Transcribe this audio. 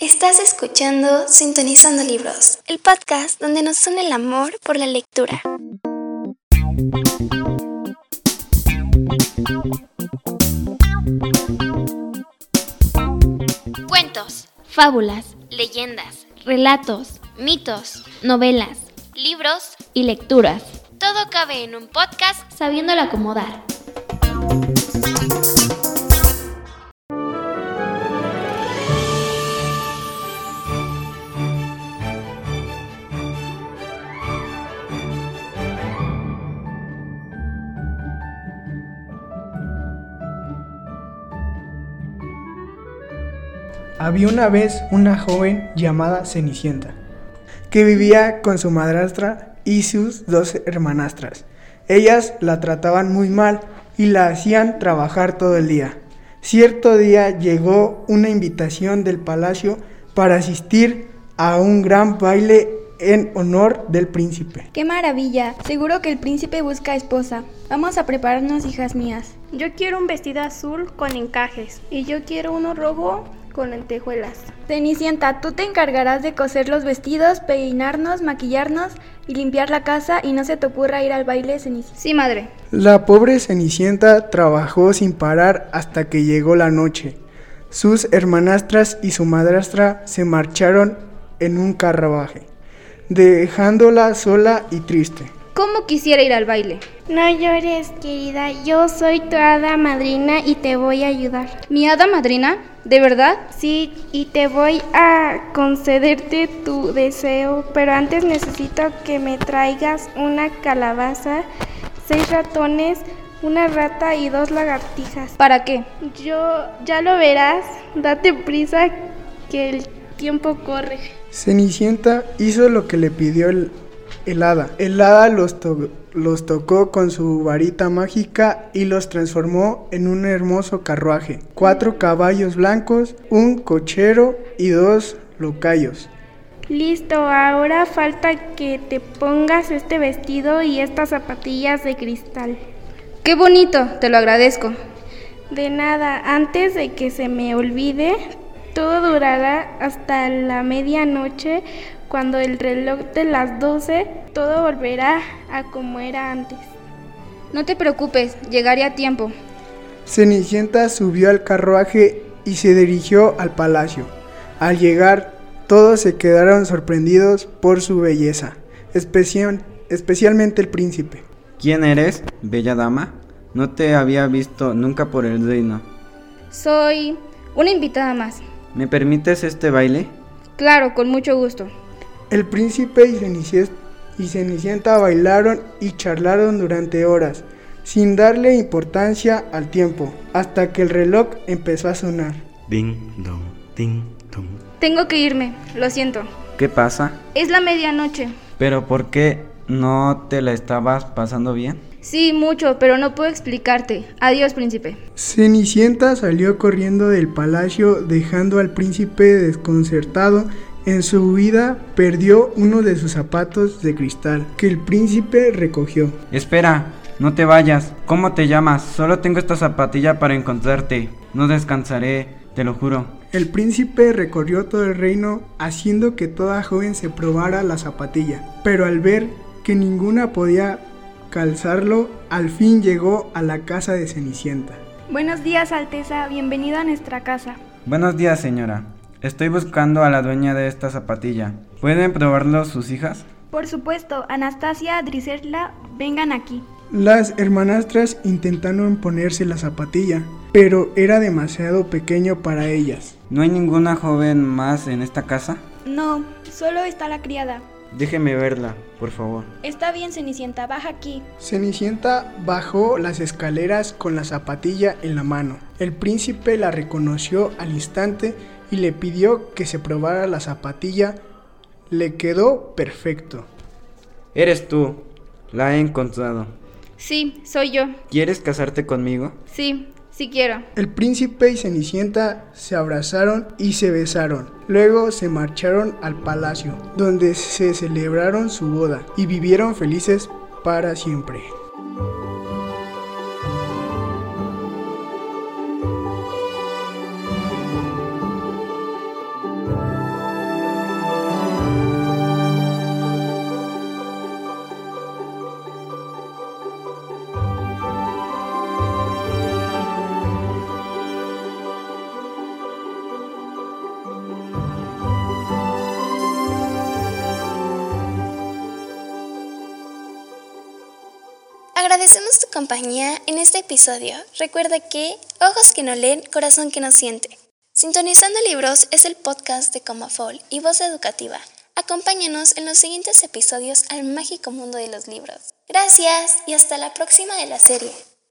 Estás escuchando Sintonizando Libros, el podcast donde nos une el amor por la lectura. Cuentos, fábulas, leyendas, relatos, mitos, novelas, libros y lecturas. Todo cabe en un podcast sabiéndolo acomodar. Había una vez una joven llamada Cenicienta, que vivía con su madrastra y sus dos hermanastras. Ellas la trataban muy mal y la hacían trabajar todo el día. Cierto día llegó una invitación del palacio para asistir a un gran baile en honor del príncipe. ¡Qué maravilla! Seguro que el príncipe busca esposa. Vamos a prepararnos, hijas mías. Yo quiero un vestido azul con encajes. Y yo quiero uno rojo con lentejuelas. Cenicienta, tú te encargarás de coser los vestidos, peinarnos, maquillarnos y limpiar la casa y no se te ocurra ir al baile Cenicienta. Sí, madre. La pobre Cenicienta trabajó sin parar hasta que llegó la noche. Sus hermanastras y su madrastra se marcharon en un carruaje, dejándola sola y triste. ¿Cómo quisiera ir al baile? No llores, querida. Yo soy tu hada madrina y te voy a ayudar. ¿Mi hada madrina? ¿De verdad? Sí, y te voy a concederte tu deseo, pero antes necesito que me traigas una calabaza, seis ratones, una rata y dos lagartijas. ¿Para qué? Yo ya lo verás. Date prisa que el tiempo corre. Cenicienta hizo lo que le pidió el el hada. El hada los, los, tocó con su varita mágica y los transformó en un hermoso carruaje. Cuatro caballos blancos, un cochero y dos locayos. Listo, ahora falta que te pongas este vestido y estas zapatillas de cristal. ¡Qué bonito! Te lo agradezco. De nada, antes de que se me olvide, todo durará hasta la medianoche cuando el reloj de las 12 todo volverá a como era antes. No te preocupes, llegaré a tiempo. Cenicienta subió al carruaje y se dirigió al palacio. Al llegar, todos se quedaron sorprendidos por su belleza, especial, especialmente el príncipe. ¿Quién eres, bella dama? No te había visto nunca por el reino. Soy una invitada más. ¿Me permites este baile? Claro, con mucho gusto. El príncipe y Cenicienta bailaron y charlaron durante horas, sin darle importancia al tiempo, hasta que el reloj empezó a sonar. Ding dong, ding dong. Tengo que irme, lo siento. ¿Qué pasa? Es la medianoche. ¿Pero por qué no te la estabas pasando bien? Sí, mucho, pero no puedo explicarte. Adiós, príncipe. Cenicienta salió corriendo del palacio dejando al príncipe desconcertado en su huida perdió uno de sus zapatos de cristal, que el príncipe recogió. Espera, no te vayas. ¿Cómo te llamas? Solo tengo esta zapatilla para encontrarte. No descansaré, te lo juro. El príncipe recorrió todo el reino haciendo que toda joven se probara la zapatilla, pero al ver que ninguna podía calzarlo, al fin llegó a la casa de Cenicienta. Buenos días, Alteza, bienvenido a nuestra casa. Buenos días, señora. Estoy buscando a la dueña de esta zapatilla. ¿Pueden probarlo sus hijas? Por supuesto, Anastasia, Drisela, vengan aquí. Las hermanastras intentaron ponerse la zapatilla, pero era demasiado pequeño para ellas. ¿No hay ninguna joven más en esta casa? No, solo está la criada. Déjeme verla, por favor. Está bien, Cenicienta, baja aquí. Cenicienta bajó las escaleras con la zapatilla en la mano. El príncipe la reconoció al instante y le pidió que se probara la zapatilla. Le quedó perfecto. Eres tú. La he encontrado. Sí, soy yo. ¿Quieres casarte conmigo? Sí, sí quiero. El príncipe y Cenicienta se abrazaron y se besaron. Luego se marcharon al palacio, donde se celebraron su boda y vivieron felices para siempre. Agradecemos tu compañía en este episodio. Recuerda que ojos que no leen, corazón que no siente. Sintonizando Libros es el podcast de Comafol y Voz Educativa. Acompáñanos en los siguientes episodios al mágico mundo de los libros. Gracias y hasta la próxima de la serie.